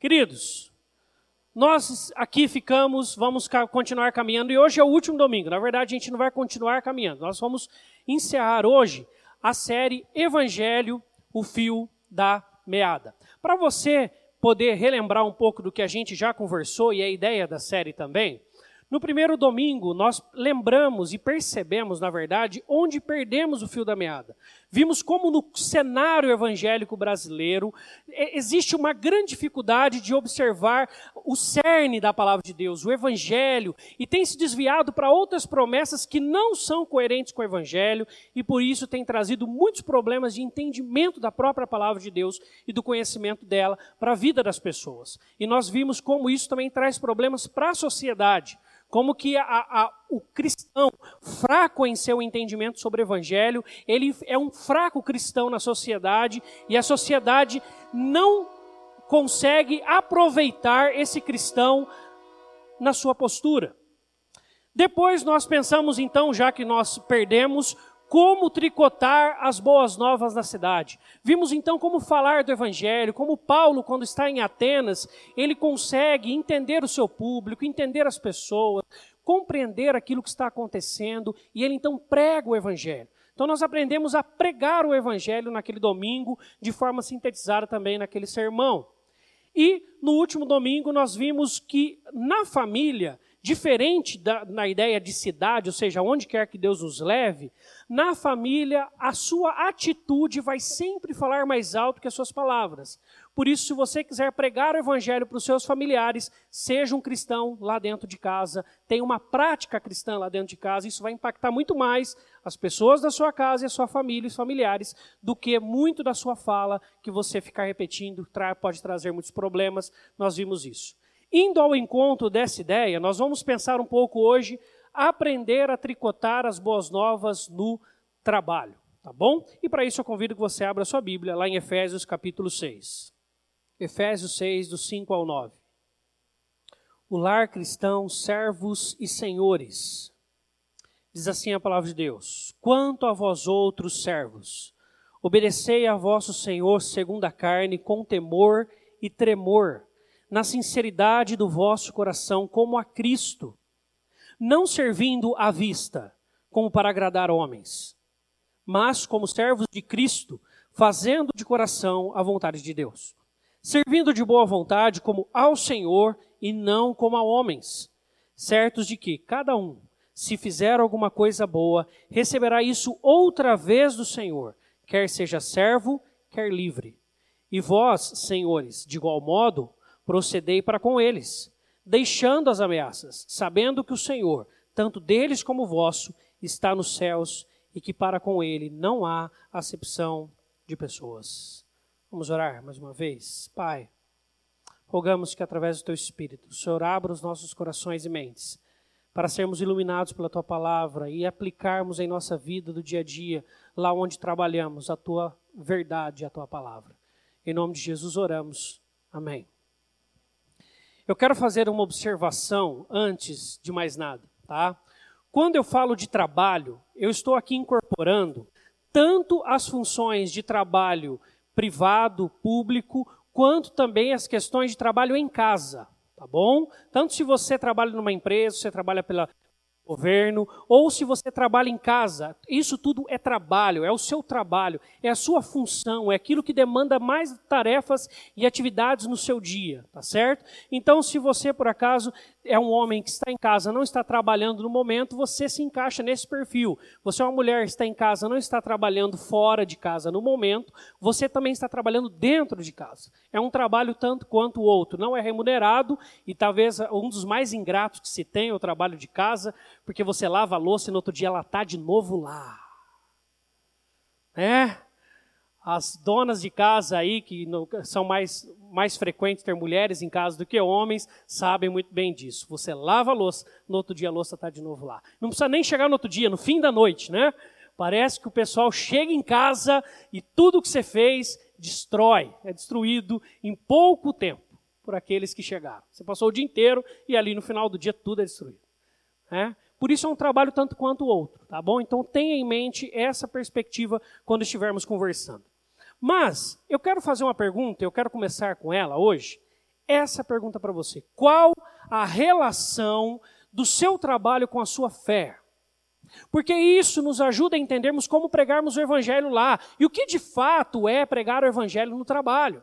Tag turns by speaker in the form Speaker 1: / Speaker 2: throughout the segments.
Speaker 1: Queridos, nós aqui ficamos, vamos continuar caminhando, e hoje é o último domingo. Na verdade, a gente não vai continuar caminhando. Nós vamos encerrar hoje a série Evangelho, o Fio da Meada. Para você poder relembrar um pouco do que a gente já conversou e a ideia da série também, no primeiro domingo, nós lembramos e percebemos, na verdade, onde perdemos o fio da meada. Vimos como no cenário evangélico brasileiro existe uma grande dificuldade de observar o cerne da palavra de Deus, o evangelho, e tem se desviado para outras promessas que não são coerentes com o evangelho e por isso tem trazido muitos problemas de entendimento da própria palavra de Deus e do conhecimento dela para a vida das pessoas. E nós vimos como isso também traz problemas para a sociedade como que a, a, o cristão, fraco em seu entendimento sobre o evangelho, ele é um fraco cristão na sociedade e a sociedade não consegue aproveitar esse cristão na sua postura. Depois nós pensamos então, já que nós perdemos, como tricotar as boas novas da cidade. Vimos então como falar do evangelho, como Paulo, quando está em Atenas, ele consegue entender o seu público, entender as pessoas, compreender aquilo que está acontecendo, e ele então prega o evangelho. Então nós aprendemos a pregar o evangelho naquele domingo, de forma sintetizada também naquele sermão. E no último domingo nós vimos que na família Diferente da, na ideia de cidade, ou seja, onde quer que Deus nos leve, na família a sua atitude vai sempre falar mais alto que as suas palavras. Por isso, se você quiser pregar o evangelho para os seus familiares, seja um cristão lá dentro de casa, tenha uma prática cristã lá dentro de casa, isso vai impactar muito mais as pessoas da sua casa e a sua família e os familiares do que muito da sua fala que você ficar repetindo pode trazer muitos problemas. Nós vimos isso. Indo ao encontro dessa ideia, nós vamos pensar um pouco hoje aprender a tricotar as boas novas no trabalho, tá bom? E para isso eu convido que você abra sua Bíblia lá em Efésios capítulo 6. Efésios 6, do 5 ao 9. O lar cristão, servos e senhores. Diz assim a palavra de Deus: Quanto a vós outros servos, obedecei a vosso Senhor segundo a carne, com temor e tremor na sinceridade do vosso coração, como a Cristo, não servindo à vista, como para agradar homens, mas como servos de Cristo, fazendo de coração a vontade de Deus, servindo de boa vontade como ao Senhor e não como a homens, certos de que cada um, se fizer alguma coisa boa, receberá isso outra vez do Senhor, quer seja servo, quer livre. E vós, senhores, de igual modo, procedei para com eles, deixando as ameaças, sabendo que o Senhor, tanto deles como vosso, está nos céus e que para com ele não há acepção de pessoas. Vamos orar mais uma vez? Pai, rogamos que através do teu Espírito, o Senhor abra os nossos corações e mentes para sermos iluminados pela tua palavra e aplicarmos em nossa vida do dia a dia, lá onde trabalhamos, a tua verdade, a tua palavra. Em nome de Jesus oramos. Amém. Eu quero fazer uma observação antes de mais nada, tá? Quando eu falo de trabalho, eu estou aqui incorporando tanto as funções de trabalho privado, público, quanto também as questões de trabalho em casa, tá bom? Tanto se você trabalha numa empresa, você trabalha pela governo, ou se você trabalha em casa, isso tudo é trabalho, é o seu trabalho, é a sua função, é aquilo que demanda mais tarefas e atividades no seu dia, tá certo? Então, se você por acaso é um homem que está em casa, não está trabalhando no momento, você se encaixa nesse perfil. Você é uma mulher que está em casa, não está trabalhando fora de casa no momento, você também está trabalhando dentro de casa. É um trabalho tanto quanto o outro, não é remunerado e talvez um dos mais ingratos que se tem é o trabalho de casa, porque você lava a louça e no outro dia ela está de novo lá. É? As donas de casa aí, que são mais, mais frequentes ter mulheres em casa do que homens, sabem muito bem disso. Você lava a louça, no outro dia a louça está de novo lá. Não precisa nem chegar no outro dia, no fim da noite, né? Parece que o pessoal chega em casa e tudo que você fez destrói, é destruído em pouco tempo por aqueles que chegaram. Você passou o dia inteiro e ali no final do dia tudo é destruído. É? Por isso é um trabalho tanto quanto o outro, tá bom? Então tenha em mente essa perspectiva quando estivermos conversando. Mas eu quero fazer uma pergunta, eu quero começar com ela hoje. essa pergunta para você: qual a relação do seu trabalho com a sua fé? Porque isso nos ajuda a entendermos como pregarmos o evangelho lá e o que de fato é pregar o evangelho no trabalho.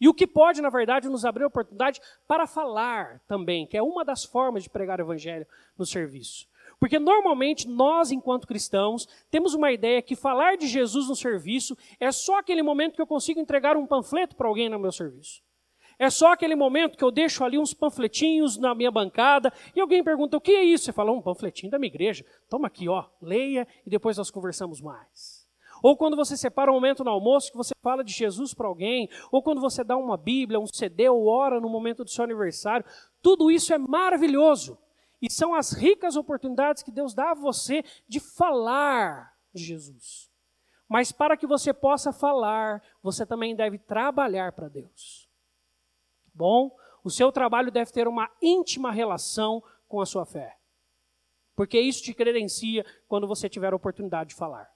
Speaker 1: E o que pode, na verdade, nos abrir oportunidade para falar também, que é uma das formas de pregar o evangelho no serviço. Porque normalmente nós, enquanto cristãos, temos uma ideia que falar de Jesus no serviço é só aquele momento que eu consigo entregar um panfleto para alguém no meu serviço. É só aquele momento que eu deixo ali uns panfletinhos na minha bancada e alguém pergunta: o que é isso? Você fala: um panfletinho da minha igreja. Toma aqui, ó, leia e depois nós conversamos mais. Ou quando você separa um momento no almoço que você fala de Jesus para alguém, ou quando você dá uma Bíblia, um CD ou ora no momento do seu aniversário, tudo isso é maravilhoso. E são as ricas oportunidades que Deus dá a você de falar de Jesus. Mas para que você possa falar, você também deve trabalhar para Deus. Bom, o seu trabalho deve ter uma íntima relação com a sua fé. Porque isso te credencia quando você tiver a oportunidade de falar.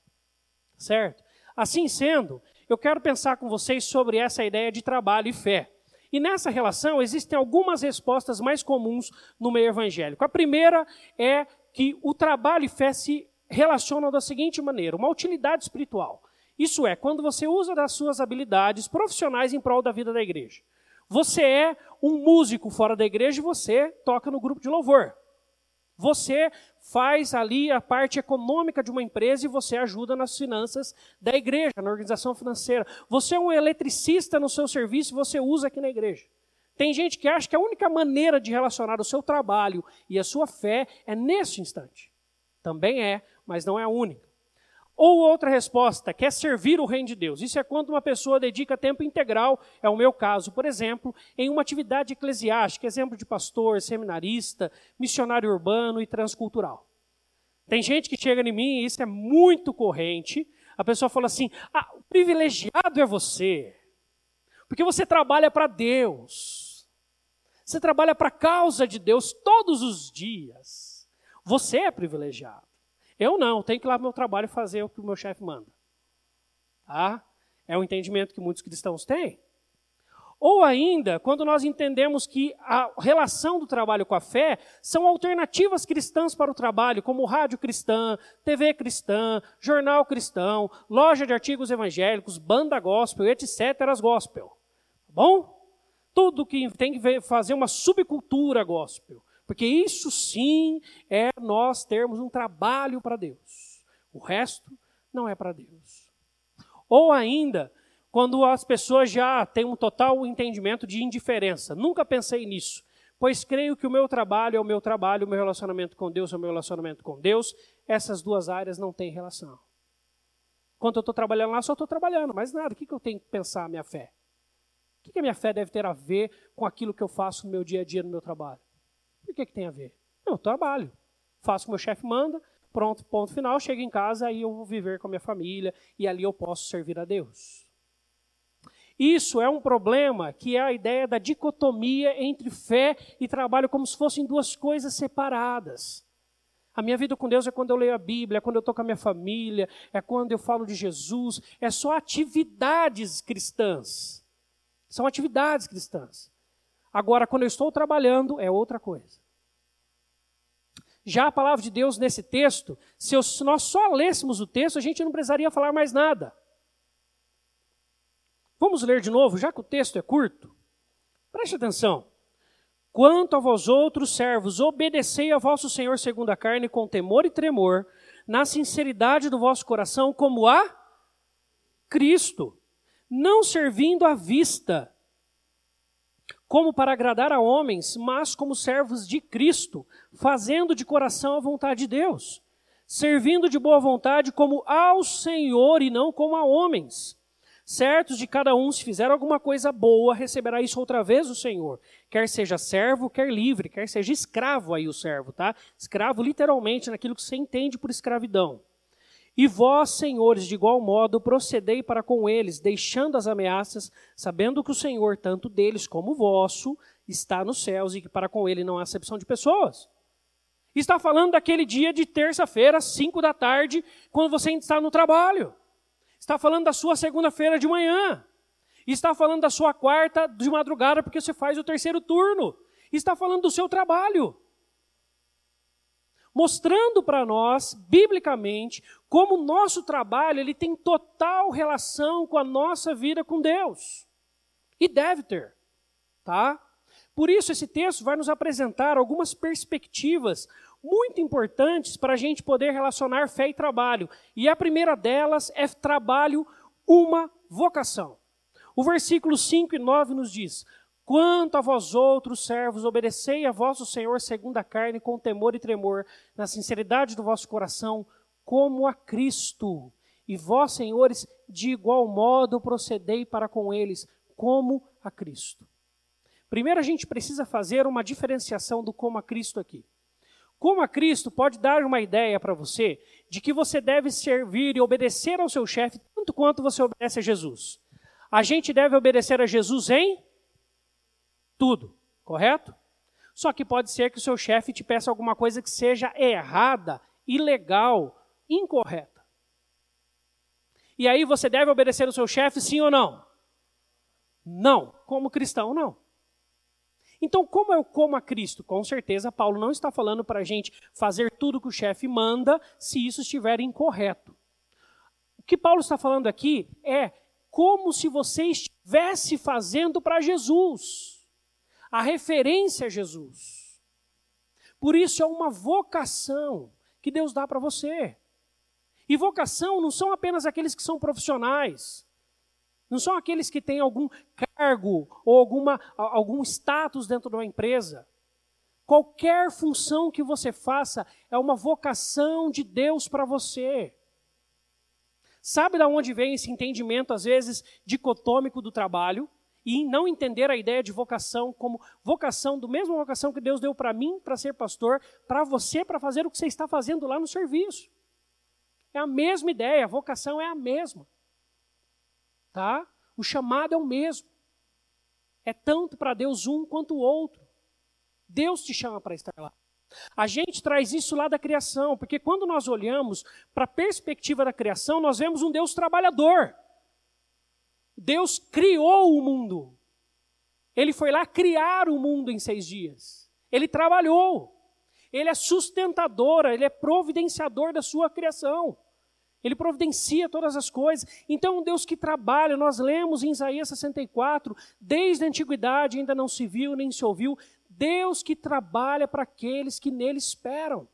Speaker 1: Certo? Assim sendo, eu quero pensar com vocês sobre essa ideia de trabalho e fé. E nessa relação existem algumas respostas mais comuns no meio evangélico. A primeira é que o trabalho e fé se relacionam da seguinte maneira: uma utilidade espiritual. Isso é, quando você usa das suas habilidades profissionais em prol da vida da igreja. Você é um músico fora da igreja e você toca no grupo de louvor. Você faz ali a parte econômica de uma empresa e você ajuda nas finanças da igreja, na organização financeira. Você é um eletricista no seu serviço e você usa aqui na igreja. Tem gente que acha que a única maneira de relacionar o seu trabalho e a sua fé é nesse instante. Também é, mas não é a única. Ou outra resposta, quer servir o reino de Deus. Isso é quando uma pessoa dedica tempo integral, é o meu caso, por exemplo, em uma atividade eclesiástica, exemplo de pastor, seminarista, missionário urbano e transcultural. Tem gente que chega em mim, e isso é muito corrente, a pessoa fala assim: ah, o privilegiado é você, porque você trabalha para Deus, você trabalha para a causa de Deus todos os dias, você é privilegiado. Eu não, tenho que ir lá no meu trabalho fazer o que o meu chefe manda. Tá? É o entendimento que muitos cristãos têm. Ou ainda, quando nós entendemos que a relação do trabalho com a fé são alternativas cristãs para o trabalho, como rádio cristã, TV cristã, jornal cristão, loja de artigos evangélicos, banda gospel, etc. gospel. Tá bom? Tudo que tem que fazer uma subcultura gospel. Porque isso sim é nós termos um trabalho para Deus. O resto não é para Deus. Ou ainda, quando as pessoas já têm um total entendimento de indiferença. Nunca pensei nisso, pois creio que o meu trabalho é o meu trabalho, o meu relacionamento com Deus é o meu relacionamento com Deus. Essas duas áreas não têm relação. Quando eu estou trabalhando lá, só estou trabalhando, mas nada. O que, que eu tenho que pensar a minha fé? O que, que a minha fé deve ter a ver com aquilo que eu faço no meu dia a dia, no meu trabalho? Por que, que tem a ver? Eu trabalho. Faço o que meu chefe manda, pronto, ponto final, chego em casa, aí eu vou viver com a minha família e ali eu posso servir a Deus. Isso é um problema que é a ideia da dicotomia entre fé e trabalho, como se fossem duas coisas separadas. A minha vida com Deus é quando eu leio a Bíblia, é quando eu estou com a minha família, é quando eu falo de Jesus, é só atividades cristãs. São atividades cristãs. Agora, quando eu estou trabalhando, é outra coisa. Já a palavra de Deus nesse texto, se, nós só lêssemos o texto, a gente não precisaria falar mais nada. Vamos ler de novo, já que o texto é curto? Preste atenção. Quanto a vós outros servos, obedecei a vosso Senhor segundo a carne com temor e tremor, na sinceridade do vosso coração, como a Cristo, não servindo à vista, como para agradar a homens, mas como servos de Cristo, fazendo de coração a vontade de Deus, servindo de boa vontade como ao Senhor e não como a homens. Certos de cada um, se fizer alguma coisa boa, receberá isso outra vez do Senhor. Quer seja servo, quer livre, quer seja escravo aí o servo, tá? Escravo literalmente naquilo que você entende por escravidão. E vós, senhores, de igual modo, procedei para com eles, deixando as ameaças, sabendo que o Senhor, tanto deles como vosso, está nos céus e que para com ele não há acepção de pessoas. Está falando daquele dia de terça-feira, cinco da tarde, quando você está no trabalho. Está falando da sua segunda-feira de manhã. Está falando da sua quarta de madrugada porque você faz o terceiro turno. Está falando do seu trabalho. Mostrando para nós, biblicamente, como o nosso trabalho ele tem total relação com a nossa vida com Deus. E deve ter, tá? Por isso esse texto vai nos apresentar algumas perspectivas muito importantes para a gente poder relacionar fé e trabalho. E a primeira delas é trabalho, uma vocação. O versículo 5 e 9 nos diz: Quanto a vós outros servos, obedecei a vosso Senhor segundo a carne, com temor e tremor, na sinceridade do vosso coração, como a Cristo. E vós, senhores, de igual modo procedei para com eles, como a Cristo. Primeiro a gente precisa fazer uma diferenciação do como a Cristo aqui. Como a Cristo pode dar uma ideia para você de que você deve servir e obedecer ao seu chefe tanto quanto você obedece a Jesus. A gente deve obedecer a Jesus em tudo, correto? Só que pode ser que o seu chefe te peça alguma coisa que seja errada, ilegal, incorreta. E aí você deve obedecer ao seu chefe, sim ou não? Não. Como cristão, não. Então, como eu como a Cristo? Com certeza, Paulo não está falando para a gente fazer tudo que o chefe manda se isso estiver incorreto. O que Paulo está falando aqui é como se você estivesse fazendo para Jesus. A referência a Jesus. Por isso é uma vocação que Deus dá para você. E vocação não são apenas aqueles que são profissionais. Não são aqueles que têm algum cargo ou alguma, algum status dentro de uma empresa. Qualquer função que você faça é uma vocação de Deus para você. Sabe de onde vem esse entendimento, às vezes, dicotômico do trabalho? E não entender a ideia de vocação como vocação, do mesmo vocação que Deus deu para mim para ser pastor, para você para fazer o que você está fazendo lá no serviço. É a mesma ideia, a vocação é a mesma tá? O chamado é o mesmo. É tanto para Deus um quanto o outro. Deus te chama para estar lá. A gente traz isso lá da criação, porque quando nós olhamos para a perspectiva da criação, nós vemos um Deus trabalhador. Deus criou o mundo. Ele foi lá criar o mundo em seis dias. Ele trabalhou. Ele é sustentador, ele é providenciador da sua criação. Ele providencia todas as coisas. Então, um Deus que trabalha, nós lemos em Isaías 64, desde a antiguidade ainda não se viu nem se ouviu, Deus que trabalha para aqueles que nele esperam.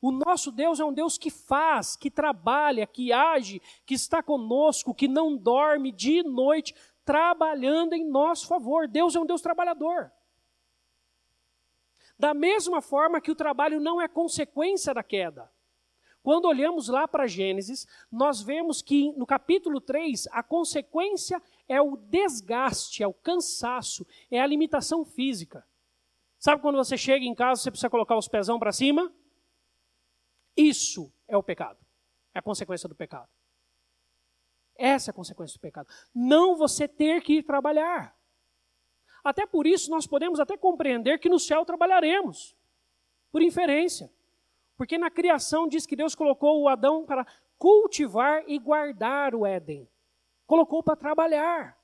Speaker 1: O nosso Deus é um Deus que faz, que trabalha, que age, que está conosco, que não dorme dia e noite, trabalhando em nosso favor. Deus é um Deus trabalhador. Da mesma forma que o trabalho não é consequência da queda. Quando olhamos lá para Gênesis, nós vemos que no capítulo 3, a consequência é o desgaste, é o cansaço, é a limitação física. Sabe quando você chega em casa, você precisa colocar os pezão para cima? Isso é o pecado. É a consequência do pecado. Essa é a consequência do pecado. Não você ter que ir trabalhar. Até por isso nós podemos até compreender que no céu trabalharemos, por inferência. Porque na criação diz que Deus colocou o Adão para cultivar e guardar o Éden. Colocou para trabalhar.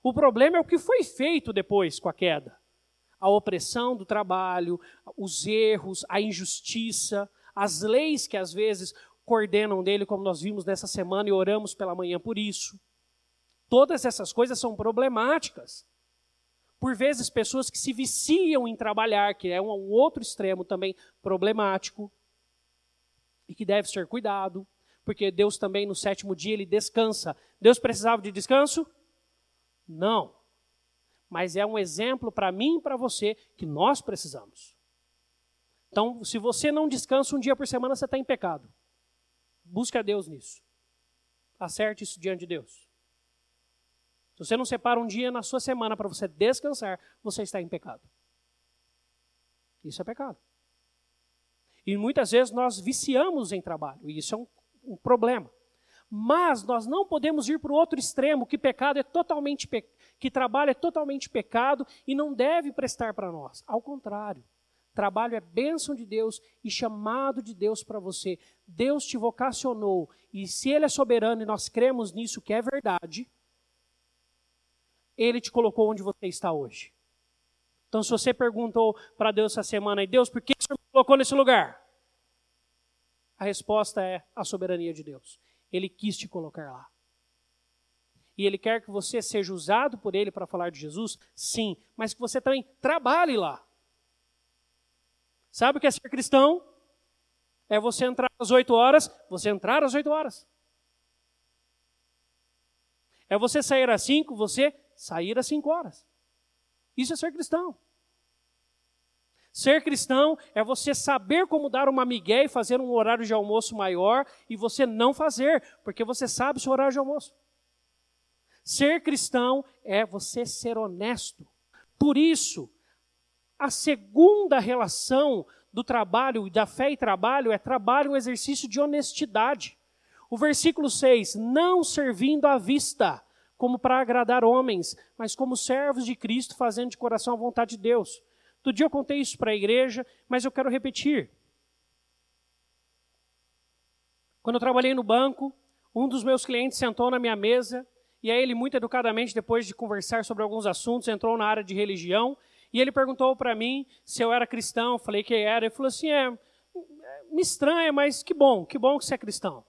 Speaker 1: O problema é o que foi feito depois com a queda. A opressão do trabalho, os erros, a injustiça, as leis que às vezes coordenam dele, como nós vimos nessa semana e oramos pela manhã por isso. Todas essas coisas são problemáticas por vezes, pessoas que se viciam em trabalhar, que é um outro extremo também problemático e que deve ser cuidado, porque Deus também no sétimo dia ele descansa. Deus precisava de descanso? Não. Mas é um exemplo para mim e para você que nós precisamos. Então, se você não descansa um dia por semana, você está em pecado. Busque a Deus nisso. Acerte isso diante de Deus. Se você não separa um dia na sua semana para você descansar, você está em pecado. Isso é pecado. E muitas vezes nós viciamos em trabalho, e isso é um, um problema. Mas nós não podemos ir para o outro extremo, que pecado é totalmente pe... que trabalho é totalmente pecado e não deve prestar para nós. Ao contrário, trabalho é bênção de Deus e chamado de Deus para você. Deus te vocacionou, e se Ele é soberano e nós cremos nisso que é verdade, Ele te colocou onde você está hoje. Então, se você perguntou para Deus essa semana, e Deus, por que o Senhor me colocou nesse lugar? A resposta é a soberania de Deus. Ele quis te colocar lá. E Ele quer que você seja usado por Ele para falar de Jesus? Sim, mas que você também trabalhe lá. Sabe o que é ser cristão? É você entrar às 8 horas, você entrar às 8 horas. É você sair às 5, você sair às 5 horas. Isso é ser cristão. Ser cristão é você saber como dar uma migué e fazer um horário de almoço maior e você não fazer, porque você sabe seu horário de almoço. Ser cristão é você ser honesto. Por isso, a segunda relação do trabalho, da fé e trabalho, é trabalho, um exercício de honestidade. O versículo 6: Não servindo à vista, como para agradar homens, mas como servos de Cristo, fazendo de coração a vontade de Deus. Todo dia eu contei isso para a igreja, mas eu quero repetir. Quando eu trabalhei no banco, um dos meus clientes sentou na minha mesa e aí ele, muito educadamente, depois de conversar sobre alguns assuntos, entrou na área de religião e ele perguntou para mim se eu era cristão. Eu falei que era. Ele falou assim: é, me estranha, mas que bom, que bom que você é cristão.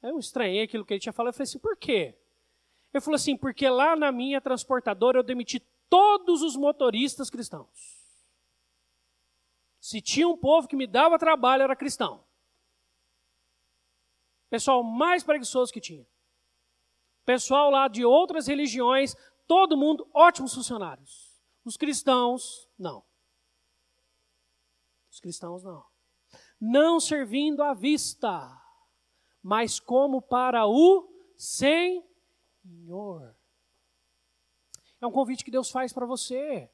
Speaker 1: Eu estranhei aquilo que ele tinha falado. Eu falei assim: por quê? Ele falou assim: porque lá na minha transportadora eu demiti todos os motoristas cristãos. Se tinha um povo que me dava trabalho, era cristão. Pessoal mais preguiçoso que tinha. Pessoal lá de outras religiões, todo mundo ótimos funcionários. Os cristãos, não. Os cristãos, não. Não servindo à vista, mas como para o Senhor. É um convite que Deus faz para você.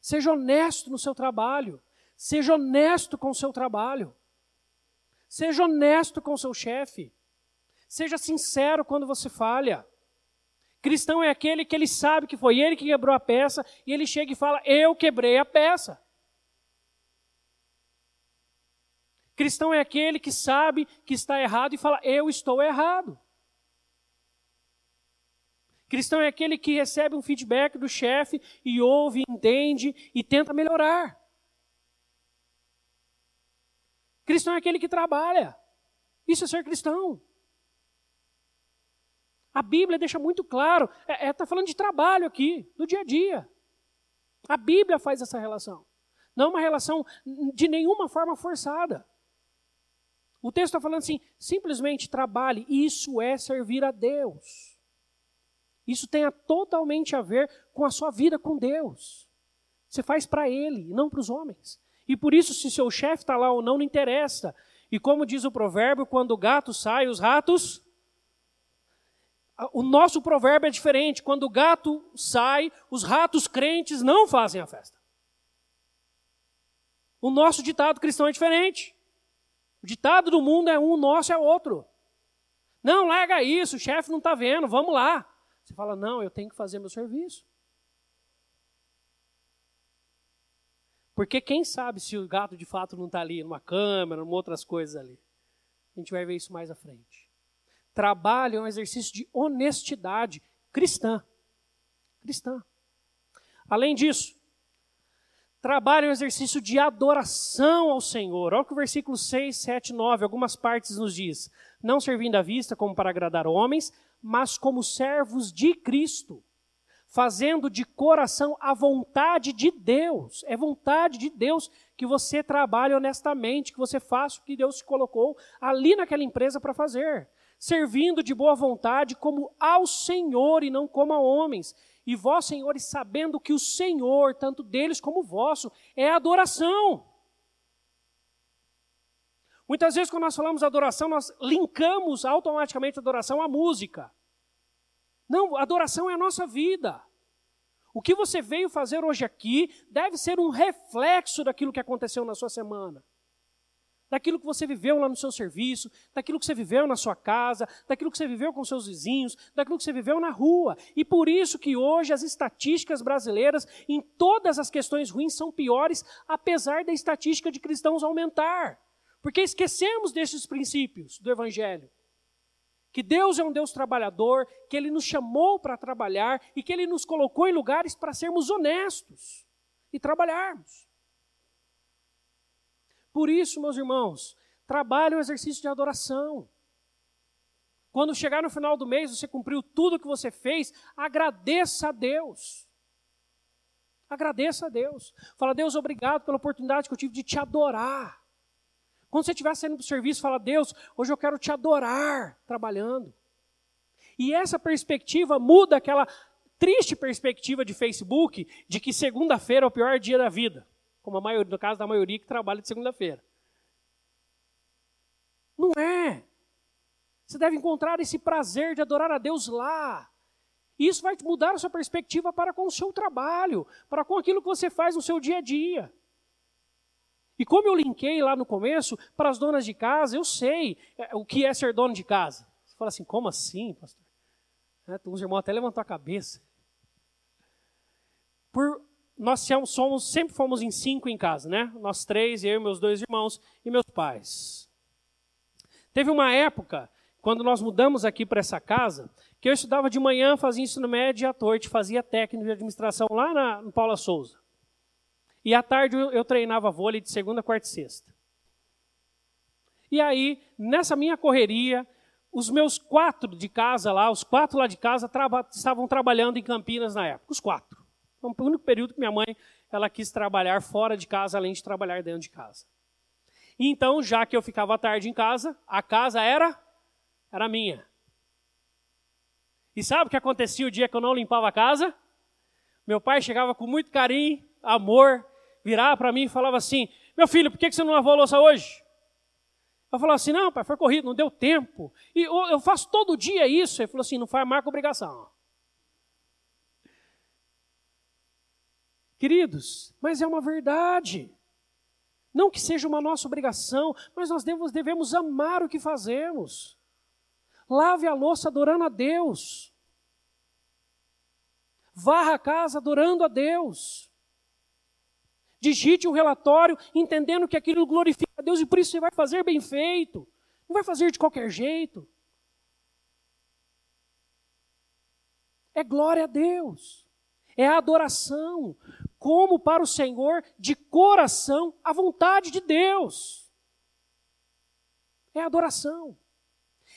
Speaker 1: Seja honesto no seu trabalho. Seja honesto com o seu trabalho. Seja honesto com o seu chefe. Seja sincero quando você falha. Cristão é aquele que ele sabe que foi ele que quebrou a peça e ele chega e fala: Eu quebrei a peça. Cristão é aquele que sabe que está errado e fala: Eu estou errado. Cristão é aquele que recebe um feedback do chefe e ouve, entende e tenta melhorar. Cristão é aquele que trabalha. Isso é ser cristão. A Bíblia deixa muito claro, está é, é, tá falando de trabalho aqui, do dia a dia. A Bíblia faz essa relação. Não uma relação de nenhuma forma forçada. O texto está falando assim: simplesmente trabalhe, isso é servir a Deus. Isso tem totalmente a ver com a sua vida com Deus. Você faz para Ele, não para os homens. E por isso, se seu chefe está lá ou não, não interessa. E como diz o provérbio, quando o gato sai, os ratos o nosso provérbio é diferente. Quando o gato sai, os ratos crentes não fazem a festa. O nosso ditado cristão é diferente. O ditado do mundo é um, o nosso é outro. Não, larga isso, o chefe não está vendo, vamos lá. Você fala, não, eu tenho que fazer meu serviço. Porque quem sabe se o gato de fato não está ali, numa câmera, numa outras coisas ali. A gente vai ver isso mais à frente. Trabalho é um exercício de honestidade cristã. Cristã. Além disso, trabalho é um exercício de adoração ao Senhor. Olha o que o versículo 6, 7, 9, algumas partes nos diz. Não servindo à vista como para agradar homens, mas como servos de Cristo, fazendo de coração a vontade de Deus. É vontade de Deus que você trabalhe honestamente, que você faça o que Deus te colocou ali naquela empresa para fazer servindo de boa vontade como ao Senhor e não como a homens. E vós, senhores, sabendo que o Senhor, tanto deles como vosso, é adoração. Muitas vezes, quando nós falamos adoração, nós linkamos automaticamente adoração à música. Não, adoração é a nossa vida. O que você veio fazer hoje aqui deve ser um reflexo daquilo que aconteceu na sua semana daquilo que você viveu lá no seu serviço, daquilo que você viveu na sua casa, daquilo que você viveu com seus vizinhos, daquilo que você viveu na rua. E por isso que hoje as estatísticas brasileiras em todas as questões ruins são piores, apesar da estatística de cristãos aumentar. Porque esquecemos desses princípios do evangelho. que Deus é um Deus trabalhador, que Ele nos chamou para trabalhar e que Ele nos colocou em lugares para sermos honestos e trabalharmos. Por isso, meus irmãos, trabalhe o exercício de adoração. Quando chegar no final do mês, você cumpriu tudo o que você fez, agradeça a Deus. Agradeça a Deus. Fala, Deus, obrigado pela oportunidade que eu tive de te adorar. Quando você estiver saindo para o serviço, fala, Deus, hoje eu quero te adorar trabalhando. E essa perspectiva muda aquela triste perspectiva de Facebook de que segunda-feira é o pior dia da vida. Como a maioria, no caso da maioria que trabalha de segunda-feira. Não é. Você deve encontrar esse prazer de adorar a Deus lá. Isso vai mudar a sua perspectiva para com o seu trabalho, para com aquilo que você faz no seu dia a dia. E como eu linkei lá no começo, para as donas de casa, eu sei é, o que é ser dono de casa. Você fala assim, como assim, pastor? É, os irmãos até levantou a cabeça. Por, nós somos, sempre fomos em cinco em casa, né? Nós três, eu, meus dois irmãos e meus pais. Teve uma época, quando nós mudamos aqui para essa casa, que eu estudava de manhã, fazia ensino médio e à noite fazia técnico de administração lá na, no Paula Souza. E à tarde eu, treinava vôlei de segunda, quarta e sexta. E aí, nessa minha correria, os meus quatro de casa lá, os quatro lá de casa, traba, estavam trabalhando em Campinas na época, os quatro. Foi o único período que minha mãe ela quis trabalhar fora de casa, além de trabalhar dentro de casa. E então, já que eu ficava tarde em casa, a casa era era minha. E sabe o que acontecia o dia que eu não limpava a casa? Meu pai chegava com muito carinho, amor, virava para mim e falava assim: Meu filho, por que você não lavou a louça hoje? Eu falava assim: Não, pai, foi corrido, não deu tempo. E eu faço todo dia isso. Ele falou assim: Não faz marca obrigação. Queridos, mas é uma verdade. Não que seja uma nossa obrigação, mas nós devemos, devemos amar o que fazemos. Lave a louça adorando a Deus. Varra a casa adorando a Deus digite um relatório entendendo que aquilo glorifica a Deus e por isso você vai fazer bem feito. Não vai fazer de qualquer jeito. É glória a Deus. É a adoração. Como para o Senhor, de coração, a vontade de Deus. É adoração.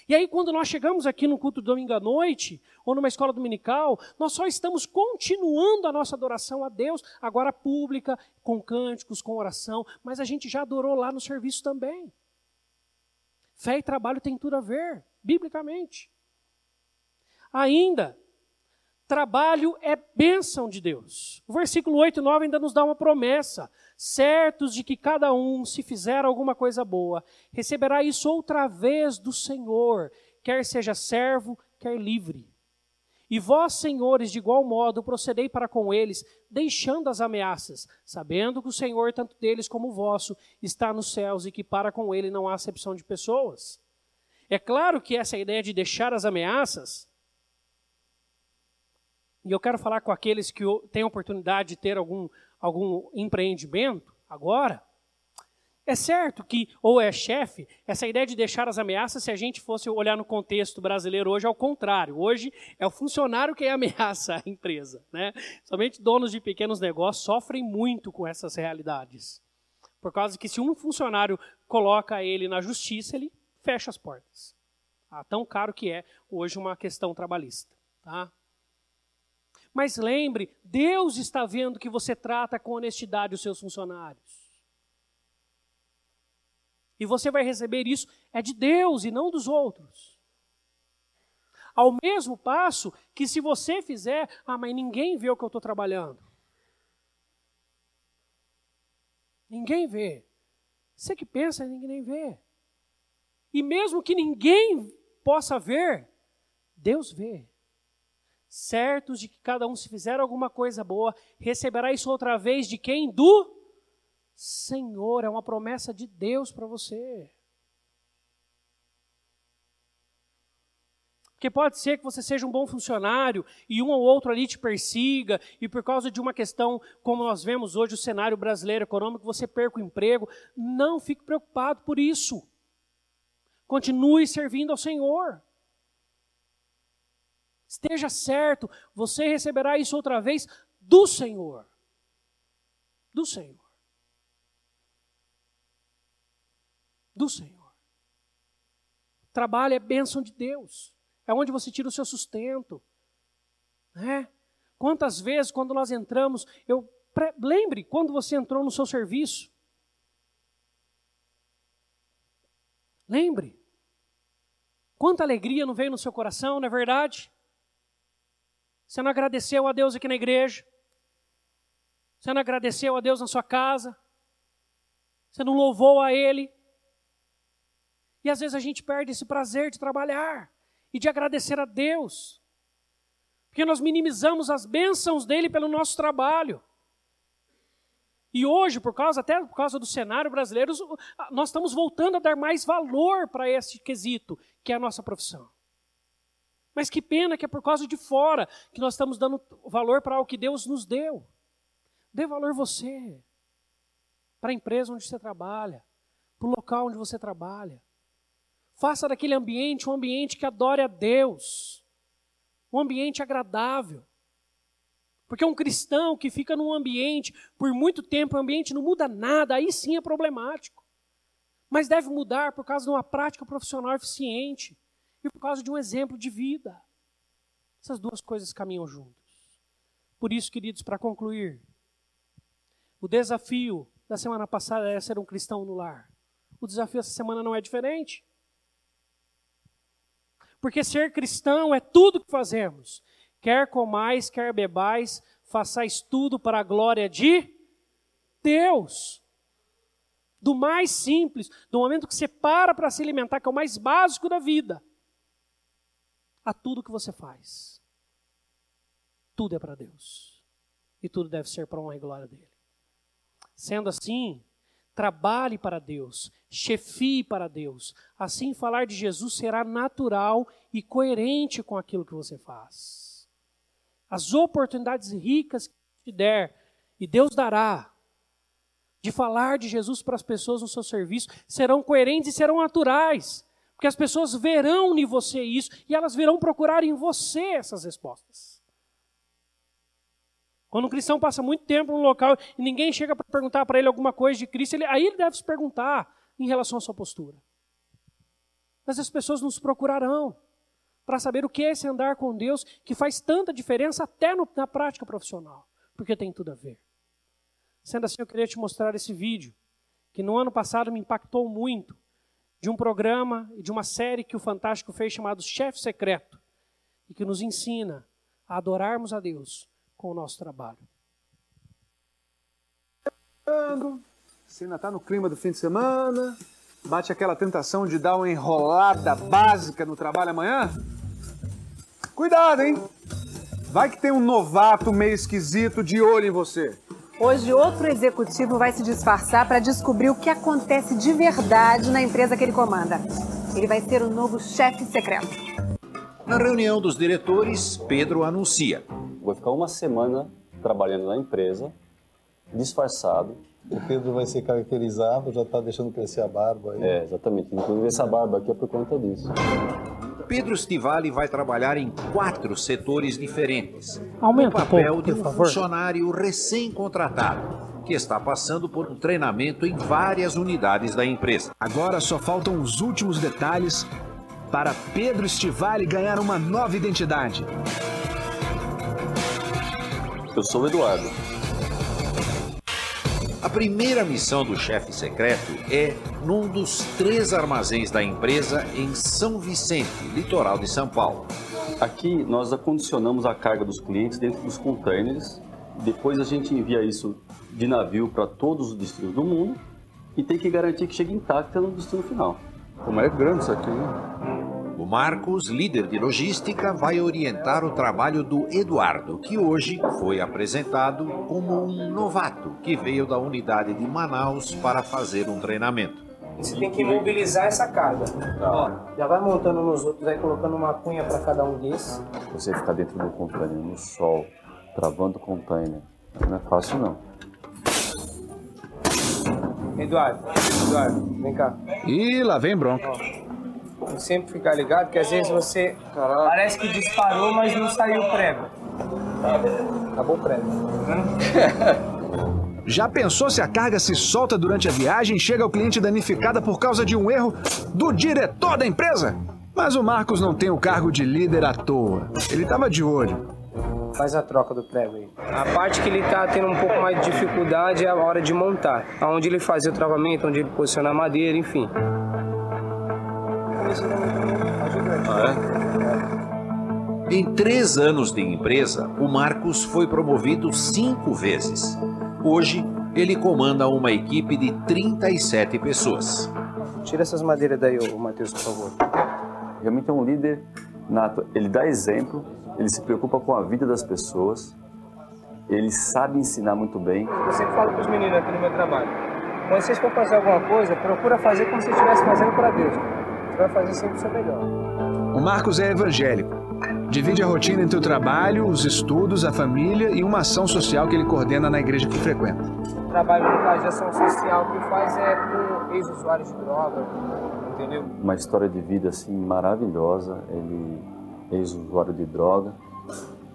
Speaker 1: E aí, quando nós chegamos aqui no culto do domingo à noite, ou numa escola dominical, nós só estamos continuando a nossa adoração a Deus, agora pública, com cânticos, com oração, mas a gente já adorou lá no serviço também. Fé e trabalho tem tudo a ver, biblicamente. Ainda, trabalho é bênção de Deus. O versículo 8 e 9 ainda nos dá uma promessa certos de que cada um, se fizer alguma coisa boa, receberá isso outra vez do Senhor, quer seja servo, quer livre. E vós, senhores, de igual modo, procedei para com eles, deixando as ameaças, sabendo que o Senhor, tanto deles como o vosso, está nos céus e que para com ele não há acepção de pessoas. É claro que essa ideia de deixar as ameaças, e eu quero falar com aqueles que têm a oportunidade de ter algum algum empreendimento agora, é certo que, ou é chefe, essa ideia de deixar as ameaças, se a gente fosse olhar no contexto brasileiro hoje, é o contrário. Hoje é o funcionário que ameaça a empresa. Né? Somente donos de pequenos negócios sofrem muito com essas realidades. Por causa que se um funcionário coloca ele na justiça, ele fecha as portas. Ah, tão caro que é hoje uma questão trabalhista. Tá? Mas lembre, Deus está vendo que você trata com honestidade os seus funcionários. E você vai receber isso, é de Deus e não dos outros. Ao mesmo passo que se você fizer, ah, mas ninguém vê o que eu estou trabalhando. Ninguém vê. Você que pensa, ninguém vê. E mesmo que ninguém possa ver, Deus vê certos de que cada um, se fizer alguma coisa boa, receberá isso outra vez de quem? Do Senhor. É uma promessa de Deus para você. Porque pode ser que você seja um bom funcionário e um ou outro ali te persiga, e por causa de uma questão, como nós vemos hoje, o cenário brasileiro econômico, você perca o emprego. Não fique preocupado por isso. Continue servindo ao Senhor. Esteja certo, você receberá isso outra vez do Senhor. Do Senhor. Do Senhor. Trabalho é bênção de Deus. É onde você tira o seu sustento. Né? Quantas vezes, quando nós entramos, eu lembre quando você entrou no seu serviço. Lembre. Quanta alegria não veio no seu coração, não é verdade? Você não agradeceu a Deus aqui na igreja? Você não agradeceu a Deus na sua casa? Você não louvou a Ele? E às vezes a gente perde esse prazer de trabalhar e de agradecer a Deus. Porque nós minimizamos as bênçãos dele pelo nosso trabalho. E hoje, por causa até por causa do cenário brasileiro, nós estamos voltando a dar mais valor para esse quesito, que é a nossa profissão. Mas que pena que é por causa de fora que nós estamos dando valor para o que Deus nos deu. Dê valor você, para a empresa onde você trabalha, para o local onde você trabalha. Faça daquele ambiente um ambiente que adore a Deus, um ambiente agradável. Porque um cristão que fica num ambiente por muito tempo, o ambiente não muda nada, aí sim é problemático. Mas deve mudar por causa de uma prática profissional eficiente e por causa de um exemplo de vida. Essas duas coisas caminham juntos. Por isso, queridos, para concluir, o desafio da semana passada é ser um cristão no lar. O desafio essa semana não é diferente. Porque ser cristão é tudo que fazemos. Quer comais, quer bebais, façais tudo para a glória de Deus. Do mais simples, do momento que você para para se alimentar, que é o mais básico da vida, a tudo que você faz. Tudo é para Deus. E tudo deve ser para honra e glória dele. Sendo assim, trabalhe para Deus, chefie para Deus. Assim, falar de Jesus será natural e coerente com aquilo que você faz. As oportunidades ricas que te der, e Deus dará, de falar de Jesus para as pessoas no seu serviço, serão coerentes e serão naturais. Porque as pessoas verão em você isso e elas virão procurar em você essas respostas. Quando um cristão passa muito tempo num local e ninguém chega para perguntar para ele alguma coisa de Cristo, ele, aí ele deve se perguntar em relação à sua postura. Mas as pessoas nos procurarão para saber o que é esse andar com Deus que faz tanta diferença até no, na prática profissional, porque tem tudo a ver. Sendo assim, eu queria te mostrar esse vídeo, que no ano passado me impactou muito, de um programa e de uma série que o Fantástico fez chamado Chefe Secreto, e que nos ensina a adorarmos a Deus com o nosso trabalho.
Speaker 2: Você ainda está no clima do fim de semana? Bate aquela tentação de dar uma enrolada básica no trabalho amanhã? Cuidado, hein? Vai que tem um novato meio esquisito de olho em você.
Speaker 3: Hoje, outro executivo vai se disfarçar para descobrir o que acontece de verdade na empresa que ele comanda. Ele vai ser o novo chefe secreto.
Speaker 4: Na reunião dos diretores, Pedro anuncia:
Speaker 5: Vou ficar uma semana trabalhando na empresa, disfarçado.
Speaker 6: O Pedro vai ser caracterizado, já está deixando crescer a barba. Aí.
Speaker 5: É, exatamente. Inclusive essa barba aqui é por conta disso.
Speaker 4: Pedro Stivali vai trabalhar em quatro setores diferentes.
Speaker 1: Aumenta
Speaker 4: o papel
Speaker 1: um pouco,
Speaker 4: de um funcionário recém-contratado, que está passando por um treinamento em várias unidades da empresa.
Speaker 7: Agora só faltam os últimos detalhes para Pedro Stivali ganhar uma nova identidade.
Speaker 5: Eu sou o Eduardo.
Speaker 4: A primeira missão do chefe secreto é num dos três armazéns da empresa em São Vicente, litoral de São Paulo.
Speaker 5: Aqui nós acondicionamos a carga dos clientes dentro dos containers. Depois a gente envia isso de navio para todos os destinos do mundo e tem que garantir que chegue intacta no destino final.
Speaker 6: Como é grande isso aqui, hein?
Speaker 4: Marcos, líder de logística, vai orientar o trabalho do Eduardo, que hoje foi apresentado como um novato que veio da unidade de Manaus para fazer um treinamento.
Speaker 8: Você tem que mobilizar essa carga. Ó, já vai montando nos outros, vai colocando uma cunha para cada um desses.
Speaker 5: Você ficar dentro do container no sol, travando o container, não é fácil não.
Speaker 8: Eduardo, Eduardo, vem cá.
Speaker 7: E lá vem bronca.
Speaker 8: e sempre ficar ligado, que às vezes você parece que disparou, mas não saiu o prego. Acabou o prego.
Speaker 7: Já pensou se a carga se solta durante a viagem e chega ao cliente danificada por causa de um erro do diretor da empresa? Mas o Marcos não tem o cargo de líder à toa. Ele estava de olho.
Speaker 8: Faz a troca do prego aí. A parte que ele tá tendo um pouco mais de dificuldade é a hora de montar. Onde ele fazia o travamento, onde ele posiciona a madeira, enfim.
Speaker 4: Em três anos de empresa, o Marcos foi promovido cinco vezes. Hoje, ele comanda uma equipe de 37 pessoas.
Speaker 8: Tira essas madeiras daí, Matheus, por favor.
Speaker 5: Realmente é um líder nato. Ele dá exemplo, ele se preocupa com a vida das pessoas, ele sabe ensinar muito bem.
Speaker 8: Eu sempre falo para os meninos aqui no meu trabalho. Quando vocês for fazer alguma coisa, procura fazer como se estivesse fazendo para Deus. Vai fazer sempre o seu melhor.
Speaker 7: O Marcos é evangélico. Divide a rotina entre o trabalho, os estudos, a família e uma ação social que ele coordena na igreja que frequenta.
Speaker 8: O trabalho no caso de ação social que faz é com ex-usuários de droga, entendeu?
Speaker 5: Uma história de vida assim maravilhosa. Ele é ex-usuário de droga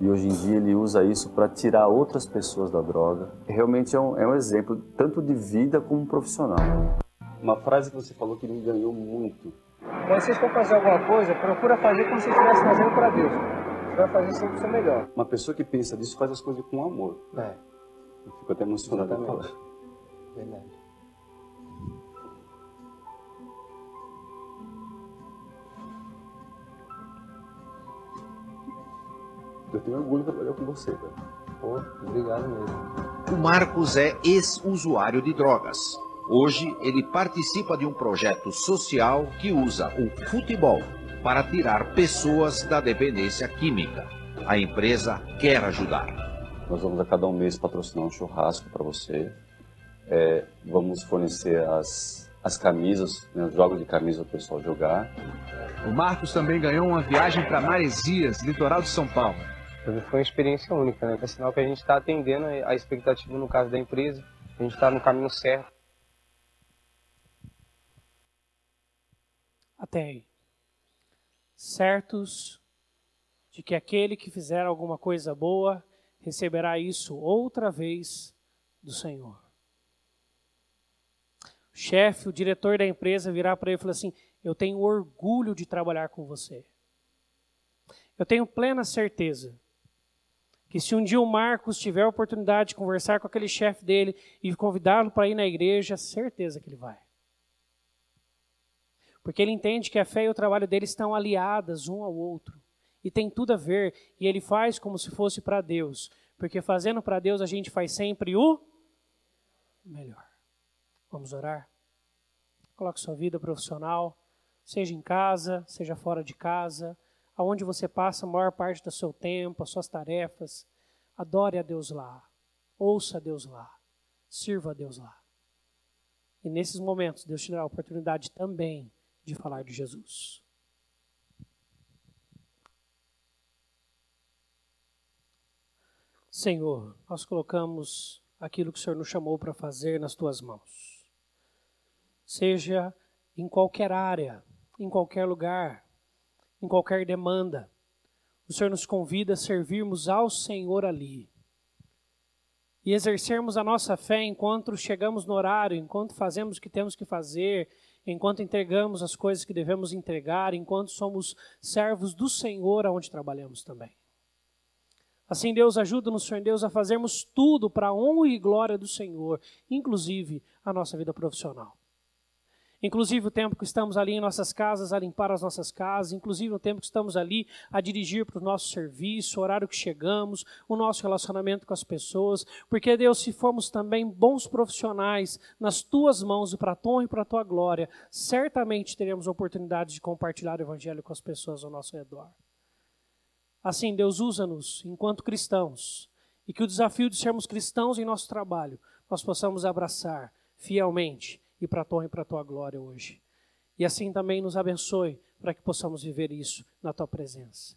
Speaker 5: e hoje em dia ele usa isso para tirar outras pessoas da droga. Realmente é um, é um exemplo tanto de vida como profissional. Uma frase que você falou que me ganhou muito.
Speaker 8: Quando vocês for fazer alguma coisa, procura fazer como se estivesse fazendo para Deus. Você vai fazer sempre o seu melhor.
Speaker 5: Uma pessoa que pensa nisso faz as coisas com amor.
Speaker 8: É,
Speaker 5: Eu fico até emocionado de falar.
Speaker 8: verdade.
Speaker 5: Eu tenho orgulho de trabalhar com você, cara.
Speaker 8: Pô, obrigado mesmo.
Speaker 4: O Marcos é ex-usuário de drogas. Hoje, ele participa de um projeto social que usa o futebol para tirar pessoas da dependência química. A empresa quer ajudar.
Speaker 5: Nós vamos a cada um mês patrocinar um churrasco para você. É, vamos fornecer as, as camisas, né, os jogos de camisa para o pessoal jogar.
Speaker 7: O Marcos também ganhou uma viagem para Maresias, litoral de São Paulo.
Speaker 8: Foi uma experiência única, né? É sinal que a gente está atendendo a expectativa no caso da empresa, a gente está no caminho certo.
Speaker 1: Até aí. Certos de que aquele que fizer alguma coisa boa receberá isso outra vez do Senhor. O chefe, o diretor da empresa virá para ele e falar assim: Eu tenho orgulho de trabalhar com você. Eu tenho plena certeza que se um dia o Marcos tiver a oportunidade de conversar com aquele chefe dele e convidá-lo para ir na igreja, certeza que ele vai. Porque ele entende que a fé e o trabalho dele estão aliadas um ao outro. E tem tudo a ver. E ele faz como se fosse para Deus. Porque fazendo para Deus a gente faz sempre o melhor. Vamos orar? Coloque sua vida profissional, seja em casa, seja fora de casa, aonde você passa a maior parte do seu tempo, as suas tarefas. Adore a Deus lá. Ouça a Deus lá. Sirva a Deus lá. E nesses momentos, Deus te dará a oportunidade também de falar de Jesus. Senhor, nós colocamos aquilo que o Senhor nos chamou para fazer nas tuas mãos. Seja em qualquer área, em qualquer lugar, em qualquer demanda. O Senhor nos convida a servirmos ao Senhor ali. E exercermos a nossa fé enquanto chegamos no horário, enquanto fazemos o que temos que fazer, enquanto entregamos as coisas que devemos entregar, enquanto somos servos do Senhor aonde trabalhamos também. Assim, Deus ajuda-nos, Senhor Deus, a fazermos tudo para a honra e glória do Senhor, inclusive a nossa vida profissional. Inclusive o tempo que estamos ali em nossas casas a limpar as nossas casas, inclusive o tempo que estamos ali a dirigir para o nosso serviço, o horário que chegamos, o nosso relacionamento com as pessoas, porque Deus, se formos também bons profissionais nas tuas mãos e para a tua e para a tua glória, certamente teremos oportunidade de compartilhar o evangelho com as pessoas ao nosso redor. Assim, Deus usa-nos enquanto cristãos. E que o desafio de sermos cristãos em nosso trabalho nós possamos abraçar fielmente e para a tua e para tua glória hoje. E assim também nos abençoe para que possamos viver isso na tua presença.